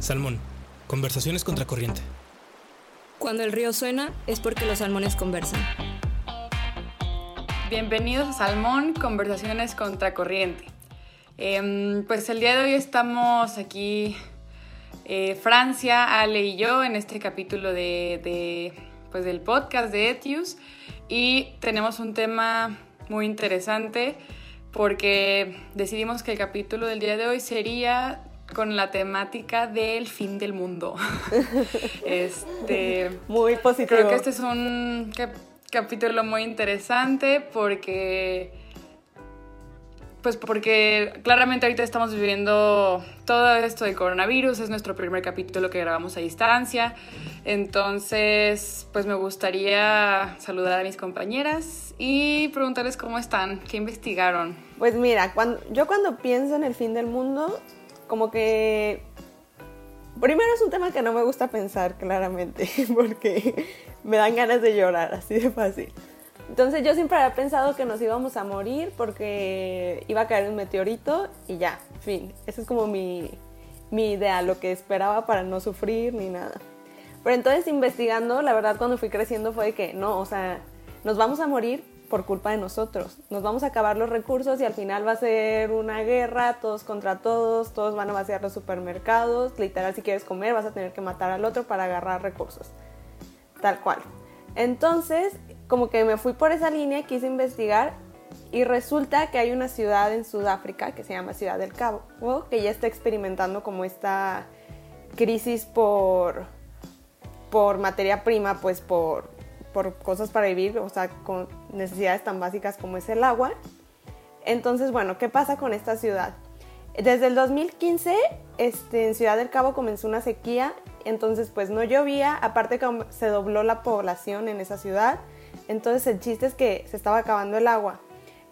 Salmón. Conversaciones contracorriente. Cuando el río suena es porque los salmones conversan. Bienvenidos a Salmón, Conversaciones Contracorriente. Eh, pues el día de hoy estamos aquí, eh, Francia, Ale y yo, en este capítulo de, de, pues del podcast de Etius. Y tenemos un tema muy interesante porque decidimos que el capítulo del día de hoy sería con la temática del fin del mundo. este, muy positivo. Creo que este es un cap capítulo muy interesante porque pues porque claramente ahorita estamos viviendo todo esto del coronavirus, es nuestro primer capítulo que grabamos a distancia, entonces pues me gustaría saludar a mis compañeras y preguntarles cómo están, qué investigaron. Pues mira, cuando, yo cuando pienso en el fin del mundo, como que primero es un tema que no me gusta pensar claramente, porque me dan ganas de llorar, así de fácil. Entonces yo siempre había pensado que nos íbamos a morir porque iba a caer un meteorito y ya, fin. Esa es como mi, mi idea, lo que esperaba para no sufrir ni nada. Pero entonces investigando, la verdad cuando fui creciendo fue que no, o sea, nos vamos a morir por culpa de nosotros. Nos vamos a acabar los recursos y al final va a ser una guerra, todos contra todos, todos van a vaciar los supermercados, literal si quieres comer vas a tener que matar al otro para agarrar recursos. Tal cual. Entonces, como que me fui por esa línea, quise investigar y resulta que hay una ciudad en Sudáfrica que se llama Ciudad del Cabo, que ya está experimentando como esta crisis por, por materia prima, pues por, por cosas para vivir, o sea, con necesidades tan básicas como es el agua. Entonces, bueno, ¿qué pasa con esta ciudad? Desde el 2015, este, en Ciudad del Cabo comenzó una sequía, entonces pues no llovía, aparte se dobló la población en esa ciudad, entonces el chiste es que se estaba acabando el agua.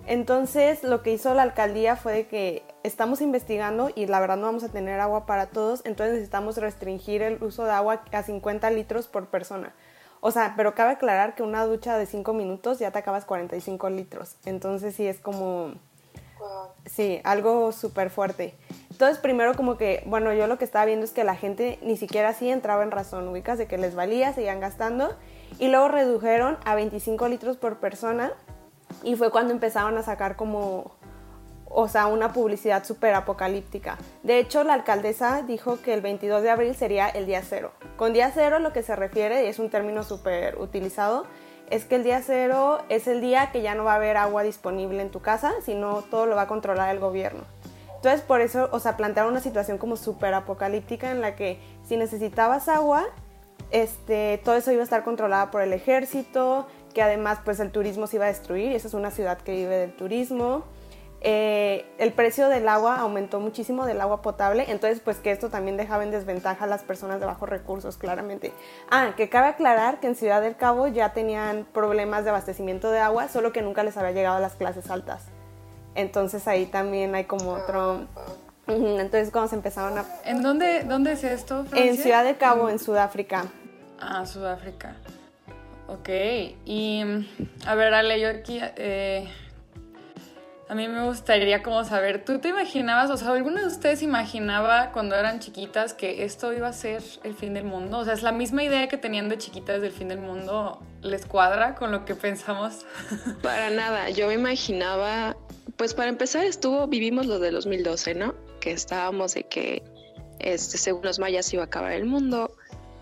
Entonces lo que hizo la alcaldía fue de que estamos investigando y la verdad no vamos a tener agua para todos, entonces necesitamos restringir el uso de agua a 50 litros por persona. O sea, pero cabe aclarar que una ducha de 5 minutos ya te acabas 45 litros. Entonces sí es como... Sí, algo súper fuerte. Entonces primero como que, bueno, yo lo que estaba viendo es que la gente ni siquiera así entraba en razón, ubicas, de que les valía, seguían gastando y luego redujeron a 25 litros por persona y fue cuando empezaron a sacar como, o sea, una publicidad súper apocalíptica. De hecho, la alcaldesa dijo que el 22 de abril sería el día cero. Con día cero lo que se refiere, y es un término súper utilizado, es que el día cero es el día que ya no va a haber agua disponible en tu casa, sino todo lo va a controlar el gobierno. Entonces, por eso, o sea, plantearon una situación como súper apocalíptica en la que si necesitabas agua, este, todo eso iba a estar controlado por el ejército, que además pues el turismo se iba a destruir, y esa es una ciudad que vive del turismo. Eh, el precio del agua aumentó muchísimo, del agua potable, entonces pues que esto también dejaba en desventaja a las personas de bajos recursos, claramente. Ah, que cabe aclarar que en Ciudad del Cabo ya tenían problemas de abastecimiento de agua, solo que nunca les había llegado a las clases altas. Entonces ahí también hay como otro, entonces cuando se empezaron a... ¿En dónde, dónde es esto? Francia? En Ciudad de Cabo, en Sudáfrica. Ah, Sudáfrica. Ok. Y a ver, Ale, yo aquí... Eh, a mí me gustaría como saber, ¿tú te imaginabas, o sea, ¿alguno de ustedes imaginaba cuando eran chiquitas que esto iba a ser el fin del mundo? O sea, ¿es la misma idea que tenían de chiquitas del fin del mundo? ¿Les cuadra con lo que pensamos? Para nada, yo me imaginaba, pues para empezar estuvo, vivimos lo de 2012, ¿no? Que estábamos de que, este, según los mayas iba a acabar el mundo,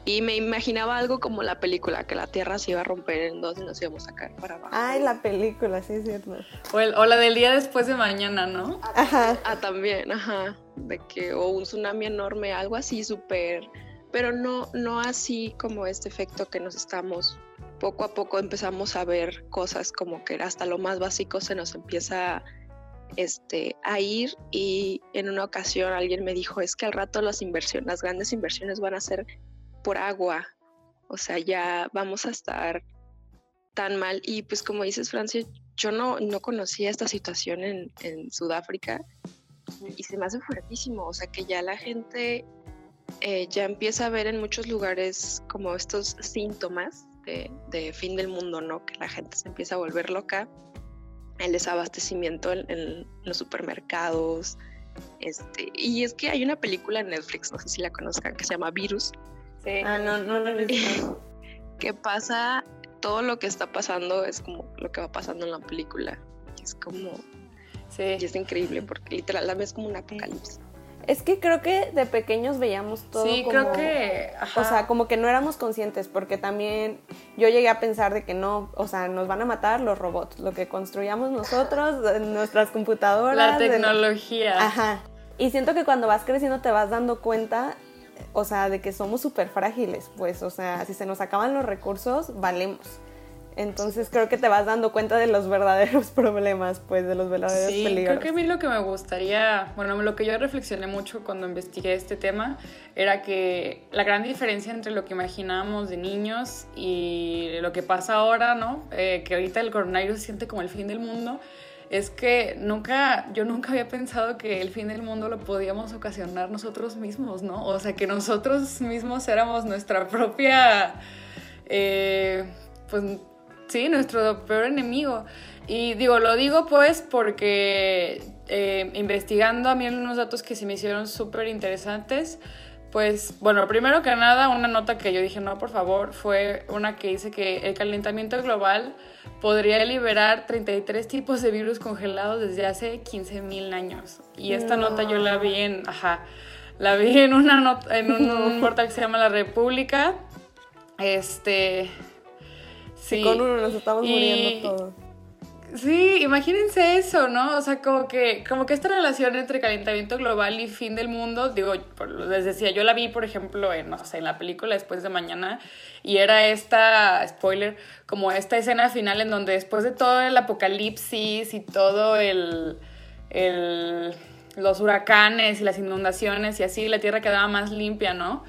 y me imaginaba algo como la película, que la Tierra se iba a romper en dos y nos íbamos a caer para abajo. Ay, la película, sí es cierto. O, el, o la del día después de mañana, ¿no? Ajá. Ah, también, ajá. De que, o un tsunami enorme, algo así súper, pero no, no así como este efecto que nos estamos, poco a poco empezamos a ver cosas como que hasta lo más básico se nos empieza este, a ir y en una ocasión alguien me dijo, es que al rato las inversiones, las grandes inversiones van a ser por agua. O sea, ya vamos a estar tan mal. Y pues como dices, Francia, yo no, no conocía esta situación en, en Sudáfrica y se me hace fuertísimo. O sea, que ya la gente eh, ya empieza a ver en muchos lugares como estos síntomas de, de, fin del mundo, ¿no? Que la gente se empieza a volver loca. El desabastecimiento en, en los supermercados, Este, y es que hay una película en Netflix, no sé si la conozcan, que se llama Virus. Sí. Ah, no, no lo he visto. que pasa, todo lo que está pasando es como lo que va pasando en la película. Es como, Sí. y es increíble porque literal la ves como un apocalipsis. Es que creo que de pequeños veíamos todo Sí, como... creo que. ajá. O sea, como que no éramos conscientes, porque también yo llegué a pensar de que no, o sea, nos van a matar los robots, lo que construyamos nosotros, nuestras computadoras. la tecnología. Ajá. Y siento que cuando vas creciendo te vas dando cuenta, o sea, de que somos súper frágiles, pues, o sea, si se nos acaban los recursos, valemos. Entonces creo que te vas dando cuenta de los verdaderos problemas, pues, de los verdaderos Sí, peligros. creo que a mí lo que me gustaría, bueno, lo que yo reflexioné mucho cuando investigué este tema era que la gran diferencia entre lo que imaginábamos de niños y lo que pasa ahora, ¿no? Eh, que ahorita el coronavirus se siente como el fin del mundo, es que nunca, yo nunca había pensado que el fin del mundo lo podíamos ocasionar nosotros mismos, ¿no? O sea, que nosotros mismos éramos nuestra propia, eh, pues sí, nuestro peor enemigo. Y digo, lo digo pues porque eh, investigando a mí unos datos que se me hicieron súper interesantes, pues bueno, primero que nada, una nota que yo dije, no, por favor, fue una que dice que el calentamiento global podría liberar 33 tipos de virus congelados desde hace 15.000 años. Y esta No. nota yo la vi en, ajá, la vi en una nota, en un, un portal que se llama La República. Este... Sí. Con uno nos estamos Y- muriendo todos. Sí, imagínense eso, ¿no? O sea, como que, como que esta relación entre calentamiento global y fin del mundo, digo, les decía, yo la vi, por ejemplo, en, no sé, en la película Después de Mañana, y era esta, spoiler, como esta escena final en donde después de todo el apocalipsis y todo el, el los huracanes y las inundaciones y así, la tierra quedaba más limpia, ¿no?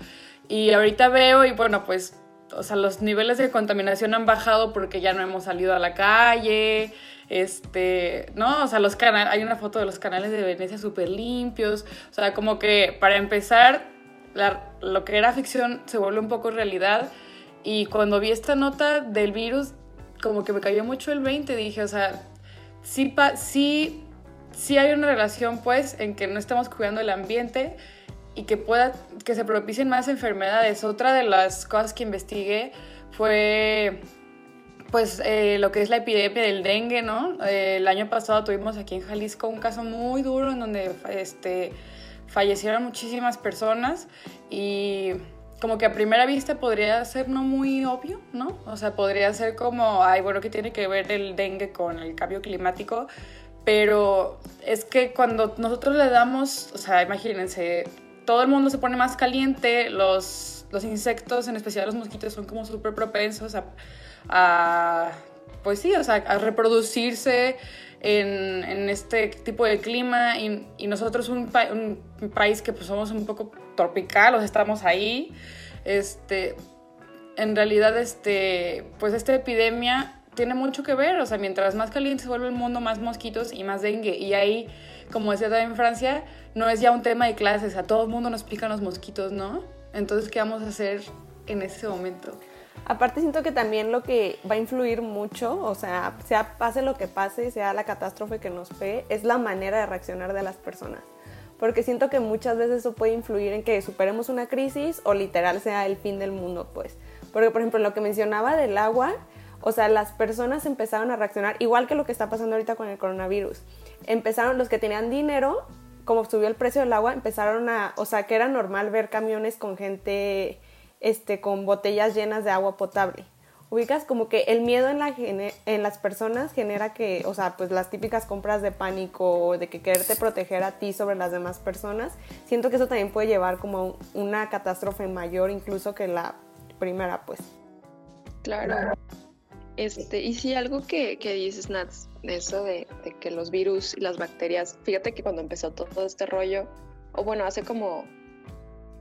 Y ahorita veo y bueno, pues o sea, los niveles de contaminación han bajado porque ya no hemos salido a la calle, este, ¿no? O sea, los canales, hay una foto de los canales de Venecia súper limpios, o sea, como que para empezar, lo que era ficción se vuelve un poco realidad y cuando vi esta nota del virus, como que me cayó mucho el 20, dije, o sea, sí, pa- sí, sí hay una relación, pues, en que no estamos cuidando el ambiente y que pueda que se propicien más enfermedades. Otra de las cosas que investigué fue pues eh, lo que es la epidemia del dengue, ¿no? Eh, el año pasado tuvimos aquí en Jalisco un caso muy duro en donde este, fallecieron muchísimas personas y como que a primera vista podría ser no muy obvio, ¿no? O sea, podría ser como, ay, bueno, ¿qué tiene que ver el dengue con el cambio climático? Pero es que cuando nosotros le damos, o sea, imagínense, todo el mundo se pone más caliente, los, los insectos, en especial los mosquitos, son como súper propensos a, a, pues sí, o sea, a reproducirse en, en este tipo de clima y, nosotros un, pa- un país que pues somos un poco tropical, o estamos ahí, este, en realidad, este, pues esta epidemia tiene mucho que ver, o sea, mientras más caliente se vuelve el mundo, más mosquitos y más dengue. Y ahí, como decía en Francia, no es ya un tema de clases, a todo el mundo nos pican los mosquitos, ¿no? Entonces, ¿qué vamos a hacer en ese momento? Aparte siento que también lo que va a influir mucho, o sea, sea pase lo que pase, sea la catástrofe que nos pegue, es la manera de reaccionar de las personas. Porque siento que muchas veces eso puede influir en que superemos una crisis o literal sea el fin del mundo, pues. Porque, por ejemplo, lo que mencionaba del agua, o sea, las personas empezaron a reaccionar igual que lo que está pasando ahorita con el coronavirus. Empezaron los que tenían dinero, como subió el precio del agua, empezaron a, o sea, que era normal ver camiones con gente este, con botellas llenas de agua potable. Ubicas como que el miedo en, la, gene- en las personas genera que, o sea, pues las típicas compras de pánico, de que quererte proteger a ti sobre las demás personas, siento que eso también puede llevar como a un- una catástrofe mayor incluso que la primera, pues. Claro. Este, y sí, algo que, que dices, Nats, de eso de, de que los virus y las bacterias, fíjate que cuando empezó todo este rollo, o bueno, hace como,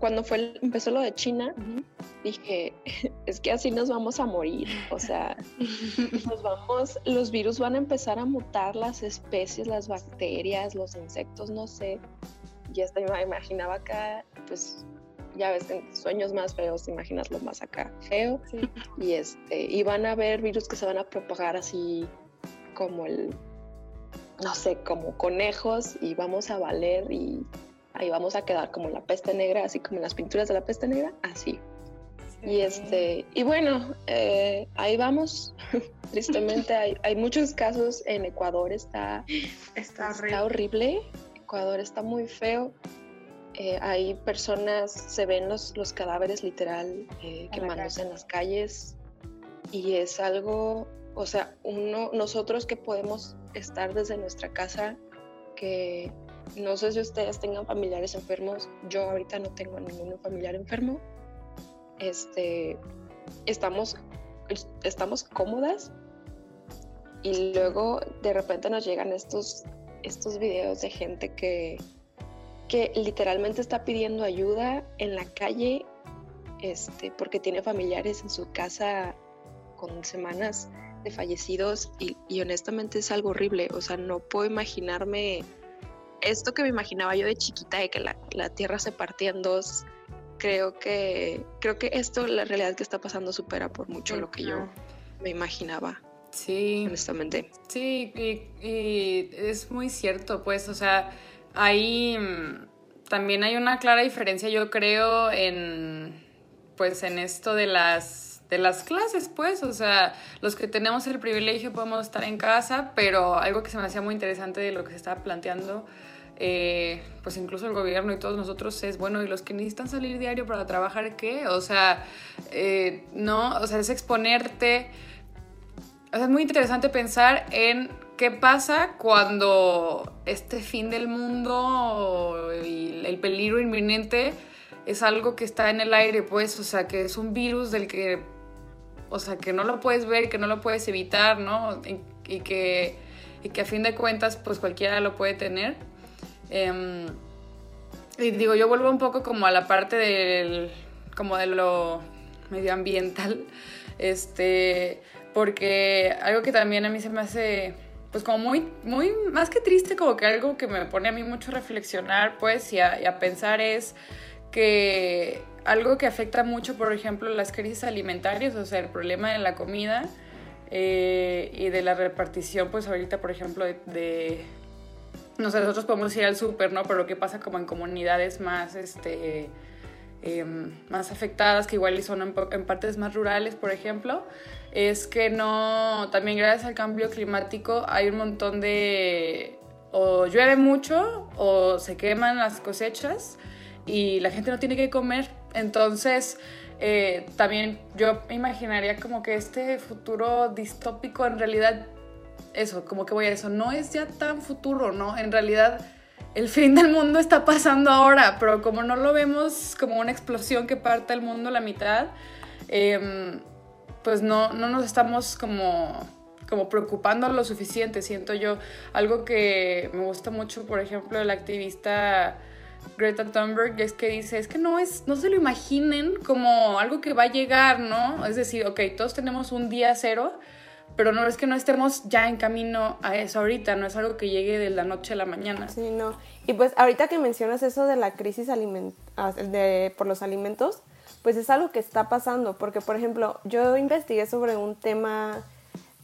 cuando fue el- empezó lo de China, dije, es que así nos vamos a morir, o sea, nos vamos, los virus van a empezar a mutar las especies, las bacterias, los insectos, no sé, y hasta me imaginaba acá, pues, ya ves, en sueños más feos, te imaginas lo más acá feo, y este y van a haber virus que se van a propagar así como el no sé, como conejos y vamos a valer y ahí vamos a quedar como la peste negra, así como en las pinturas de la peste negra, así. Y este, y bueno, eh, ahí vamos. Tristemente hay, hay, muchos casos en Ecuador, está, está, horrible. Ecuador está muy feo. Eh, hay personas, se ven los, los cadáveres literal eh, quemándose en las calles y es algo, o sea, uno, nosotros que podemos estar desde nuestra casa, que no sé si ustedes tengan familiares enfermos, yo ahorita no tengo ningún familiar enfermo, este, estamos, estamos cómodas. Y luego de repente nos llegan estos, estos videos de gente que, que literalmente está pidiendo ayuda en la calle este, porque tiene familiares en su casa con semanas de fallecidos. Y, y, honestamente es algo horrible. O sea, no puedo imaginarme esto que me imaginaba yo de chiquita de que la, la tierra se partía en dos creo que, creo que esto, la realidad que está pasando, supera por mucho lo que yo me imaginaba. Sí. Honestamente. Sí, y, es muy cierto, pues, o sea, ahí mm, también hay una clara diferencia, yo creo, en, pues, en esto de las, de las clases, pues, o sea, los que tenemos el privilegio podemos estar en casa, pero algo que se me hacía muy interesante de lo que se estaba planteando eh, pues incluso el gobierno y todos nosotros es, bueno, ¿y los que necesitan salir diario para trabajar qué? O sea, eh, no, o sea, es exponerte. O sea, es muy interesante pensar en qué pasa cuando este fin del mundo y el peligro inminente es algo que está en el aire, pues, o sea, que es un virus del que, o sea, que no lo puedes ver, que no lo puedes evitar, ¿no? Y, que, y que a fin de cuentas, pues cualquiera lo puede tener. Em, y digo, yo vuelvo un poco como a la parte del, como de lo medioambiental, este, porque algo que también a mí se me hace, pues como muy, muy, más que triste, como que algo que me pone a mí mucho a reflexionar, pues, y a, pensar es que algo que afecta mucho, por ejemplo, las crisis alimentarias, o sea, el problema de la comida eh, y de la repartición, pues ahorita, por ejemplo, de no sé, nosotros podemos ir al súper, ¿no? Pero lo que pasa como en comunidades más, este, em, más afectadas, que igual son en, partes más rurales, por ejemplo, es que no, también gracias al cambio climático hay un montón de, o llueve mucho o se queman las cosechas y la gente no tiene que comer. Entonces, eh, también yo imaginaría como que este futuro distópico en realidad eso, como que voy a eso, no es ya tan futuro, ¿no? En realidad el fin del mundo está pasando ahora, pero como no lo vemos como una explosión que parte el mundo a la mitad, em, pues no, no nos estamos como, como preocupando lo suficiente, siento yo. Algo que me gusta mucho, por ejemplo, el activista Greta Thunberg es que dice, es que no, es, no se lo imaginen como algo que va a llegar, ¿no? Es decir, ok, todos tenemos un día cero, pero no es que no estemos ya en camino a eso ahorita, no es algo que llegue de la noche a la mañana. Sí, no. Y pues ahorita que mencionas eso de la crisis aliment ah, de, por los alimentos, pues es algo que está pasando, porque por ejemplo, yo investigué sobre un tema,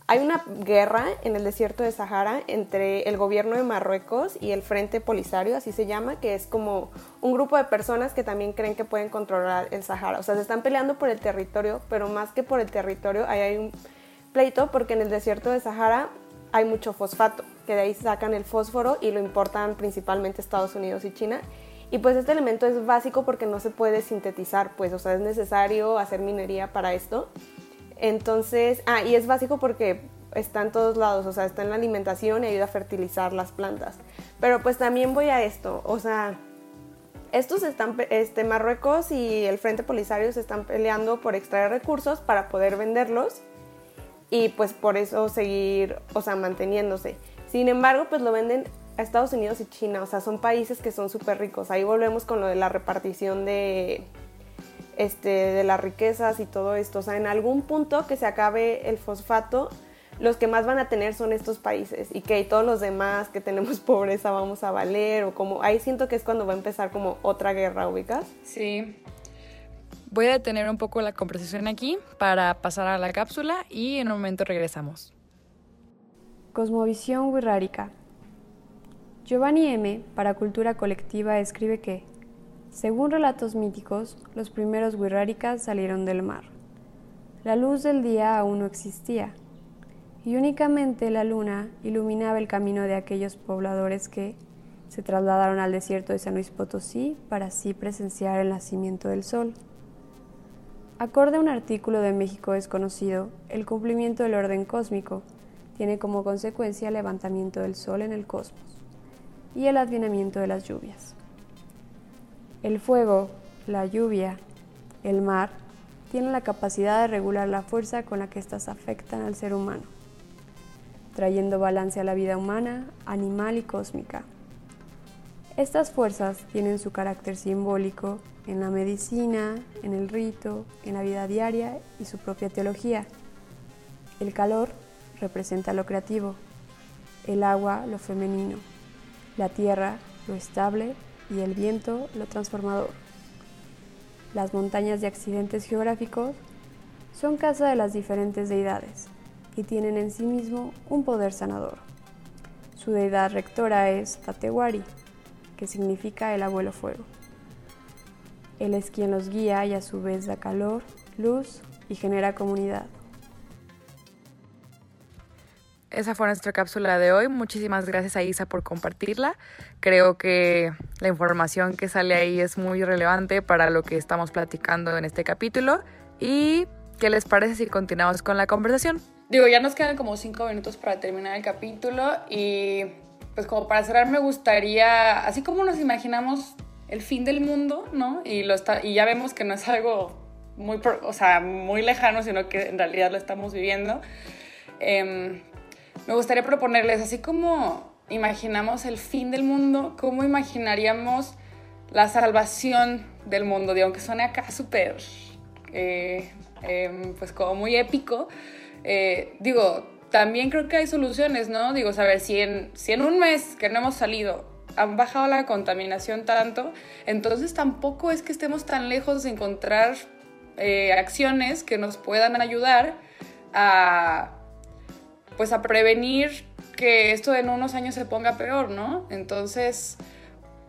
hay una guerra en el desierto de Sahara entre el gobierno de Marruecos y el Frente Polisario, así se llama, que es como un grupo de personas que también creen que pueden controlar el Sahara. O sea, se están peleando por el territorio, pero más que por el territorio, hay un pleito porque en el desierto de Sahara hay mucho fosfato, que de ahí sacan el fósforo y lo importan principalmente Estados Unidos y China. Y pues este elemento es básico porque no se puede sintetizar, pues, o sea, es necesario hacer minería para esto. Entonces, ah, y es básico porque está en todos lados, o sea, está en la alimentación y ayuda a fertilizar las plantas. Pero pues también voy a esto, o sea, estos están, este, Marruecos y el Frente Polisario se están peleando por extraer recursos para poder venderlos y pues por eso seguir, o sea, manteniéndose. Sin embargo, pues lo venden a Estados Unidos y China, o sea, son países que son súper ricos. Ahí volvemos con lo de la repartición de, este, de las riquezas y todo esto. O sea, en algún punto que se acabe el fosfato, los que más van a tener son estos países y que todos los demás que tenemos pobreza vamos a valer o como ahí siento que es cuando va a empezar como otra guerra ubicas. Sí, Voy a detener un poco la conversación aquí para pasar a la cápsula y en un momento regresamos. Cosmovisión Wirrárica. Giovanni M., para Cultura Colectiva, escribe que, según relatos míticos, los primeros Wirrárikas salieron del mar. La luz del día aún no existía, y únicamente la luna iluminaba el camino de aquellos pobladores que se trasladaron al desierto de San Luis Potosí para así presenciar el nacimiento del sol. Acorde a un artículo de México desconocido, el cumplimiento del orden cósmico tiene como consecuencia el levantamiento del sol en el cosmos y el advinamiento de las lluvias. El fuego, la lluvia, el mar tienen la capacidad de regular la fuerza con la que éstas afectan al ser humano, trayendo balance a la vida humana, animal y cósmica. Estas fuerzas tienen su carácter simbólico en la medicina, en el rito, en la vida diaria y su propia teología. El calor representa lo creativo, el agua lo femenino, la tierra lo estable y el viento lo transformador. Las montañas de accidentes geográficos son casa de las diferentes deidades y tienen en sí mismo un poder sanador. Su deidad rectora es Tatewari, que significa el abuelo fuego. Él es quien los guía y a su vez da calor, luz y genera comunidad. Esa fue nuestra cápsula de hoy. Muchísimas gracias a Isa por compartirla. Creo que la información que sale ahí es muy relevante para lo que estamos platicando en este capítulo. ¿Y qué les parece si continuamos con la conversación? Digo, ya nos quedan como cinco minutos para terminar el capítulo y pues como para cerrar me gustaría, así como nos imaginamos el fin del mundo, ¿no? Y, lo está, y ya vemos que no es algo muy, o sea, muy lejano, sino que en realidad lo estamos viviendo. Em, me gustaría proponerles, así como imaginamos el fin del mundo, ¿cómo imaginaríamos la salvación del mundo? Digo, aunque suene acá súper, eh, em, pues como muy épico, eh, digo, también creo que hay soluciones, ¿no? Digo, saber si en, si en un mes que no hemos salido han bajado la contaminación tanto, entonces tampoco es que estemos tan lejos de encontrar eh, acciones que nos puedan ayudar a, pues a prevenir que esto en unos años se ponga peor, ¿no? Entonces,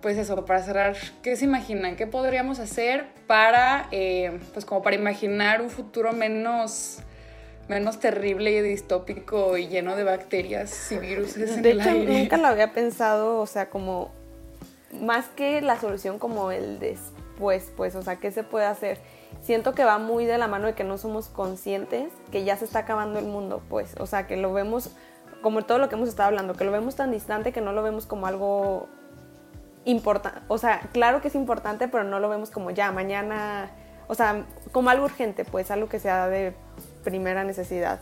pues eso, para cerrar, ¿qué se imaginan? ¿Qué podríamos hacer para, eh, pues como para imaginar un futuro menos menos terrible y distópico y lleno de bacterias y virus de hecho, aire. nunca lo había pensado, o sea, como más que la solución como el después, pues, o sea, ¿qué se puede hacer? Siento que va muy de la mano de que no somos conscientes que ya se está acabando el mundo, pues, o sea, que lo vemos como todo lo que hemos estado hablando, que lo vemos tan distante que no lo vemos como algo importante, o sea, claro que es importante, pero no lo vemos como ya, mañana, o sea, como algo urgente, pues, algo que sea de primera necesidad.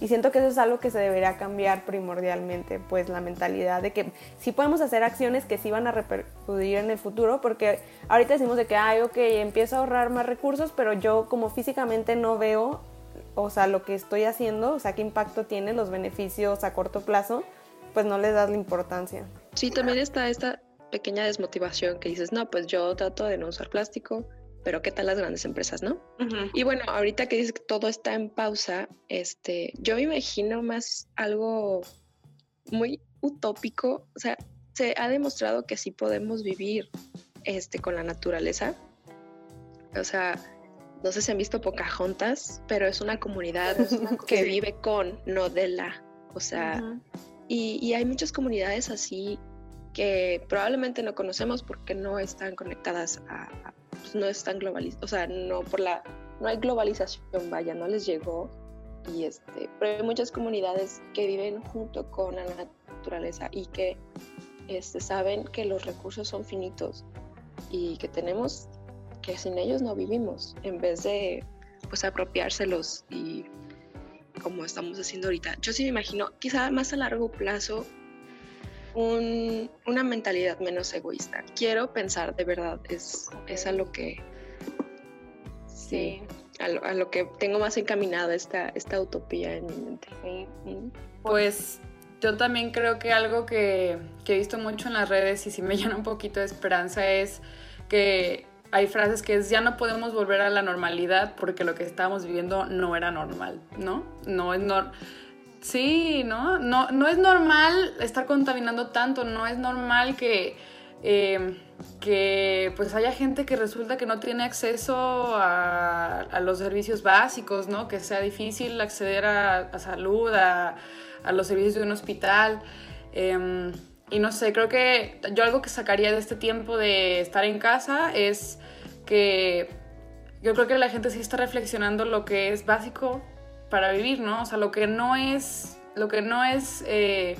Y siento que eso es algo que se debería cambiar primordialmente, pues la mentalidad de que sí podemos hacer acciones que sí van a repercutir en el futuro, porque ahorita decimos de que, ay, ok, empiezo a ahorrar más recursos, pero yo como físicamente no veo, o sea, lo que estoy haciendo, o sea, qué impacto tiene, los beneficios a corto plazo, pues no les das la importancia. Sí, también está esta pequeña desmotivación que dices, no, pues yo trato de no usar plástico, pero qué tal las grandes empresas, ¿no? Y bueno, ahorita que dices que todo está en pausa, este, yo me imagino más algo muy utópico, o sea, se ha demostrado que sí podemos vivir este, con la naturaleza. O sea, no sé si han visto Pocahontas, pero es una comunidad que vive con, no de la. O sea, y, y hay muchas comunidades así que probablemente no conocemos porque no están conectadas a, a pues no están globalizadas, o sea, no por la, no hay globalización, vaya, no les llegó y este, pero hay muchas comunidades que viven junto con la naturaleza y que este, saben que los recursos son finitos y que tenemos que sin ellos no vivimos, en vez de pues apropiárselos y como estamos haciendo ahorita. Yo sí me imagino, quizá más a largo plazo, un, una mentalidad menos egoísta. Quiero pensar de verdad, es, es a lo que sí, a lo, a lo, que tengo más encaminada esta, esta utopía en mi mente. Sí. Pues yo también creo que algo que, que, he visto mucho en las redes y sí me llena un poquito de esperanza es que hay frases que es ya no podemos volver a la normalidad porque lo que estábamos viviendo no era normal, ¿no? No es normal Sí, ¿no? ¿no? No es normal estar contaminando tanto, no es normal que, eh, que pues haya gente que resulta que no tiene acceso a, los servicios básicos, ¿no? Que sea difícil acceder a, a salud, a, a, los servicios de un hospital. Eh, y no sé, creo que yo algo que sacaría de este tiempo de estar en casa es que yo creo que la gente sí está reflexionando lo que es básico para vivir, ¿no? O sea, lo que no es, lo que no es, eh,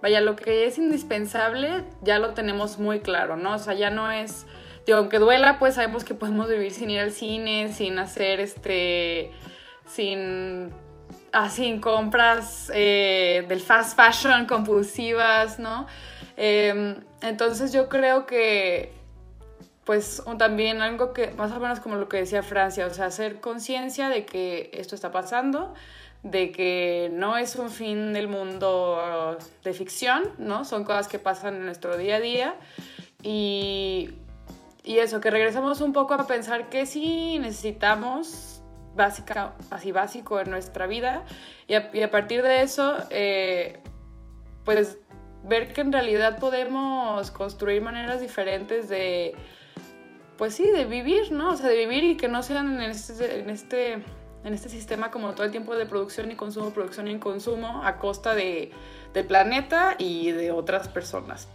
vaya, lo que es indispensable ya lo tenemos muy claro, ¿no? O sea, ya no es, digo, aunque duela, pues sabemos que podemos vivir sin ir al cine, sin hacer este, sin, ah, compras eh, del fast fashion compulsivas, ¿no? Eh, entonces yo creo que pues también algo que más o menos como lo que decía Francia, o sea, hacer conciencia de que esto está pasando, de que no es un fin del mundo de ficción, ¿no? Son cosas que pasan en nuestro día a día y, y eso, que regresamos un poco a pensar que sí necesitamos básica, así básico en nuestra vida y a, y a partir de eso, eh, pues ver que en realidad podemos construir maneras diferentes de pues sí, de vivir, ¿no? O sea, de vivir y que no sean en este, en este, en este sistema como todo el tiempo de producción y consumo, producción y consumo a costa de, del planeta y de otras personas.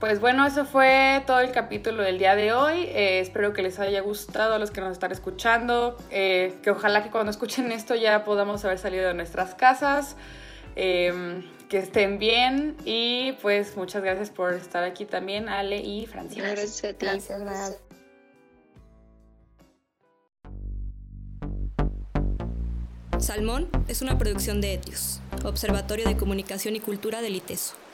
Pues bueno, eso fue todo el capítulo del día de hoy. Eh, espero que les haya gustado a los que nos están escuchando. Eh, que ojalá que cuando escuchen esto ya podamos haber salido de nuestras casas. Eh, que estén bien y pues muchas gracias por estar aquí también, Ale y Francia. Gracias a ti. Gracias, gracias. Salmón es una producción de Etios, Observatorio de Comunicación y Cultura del ITESO.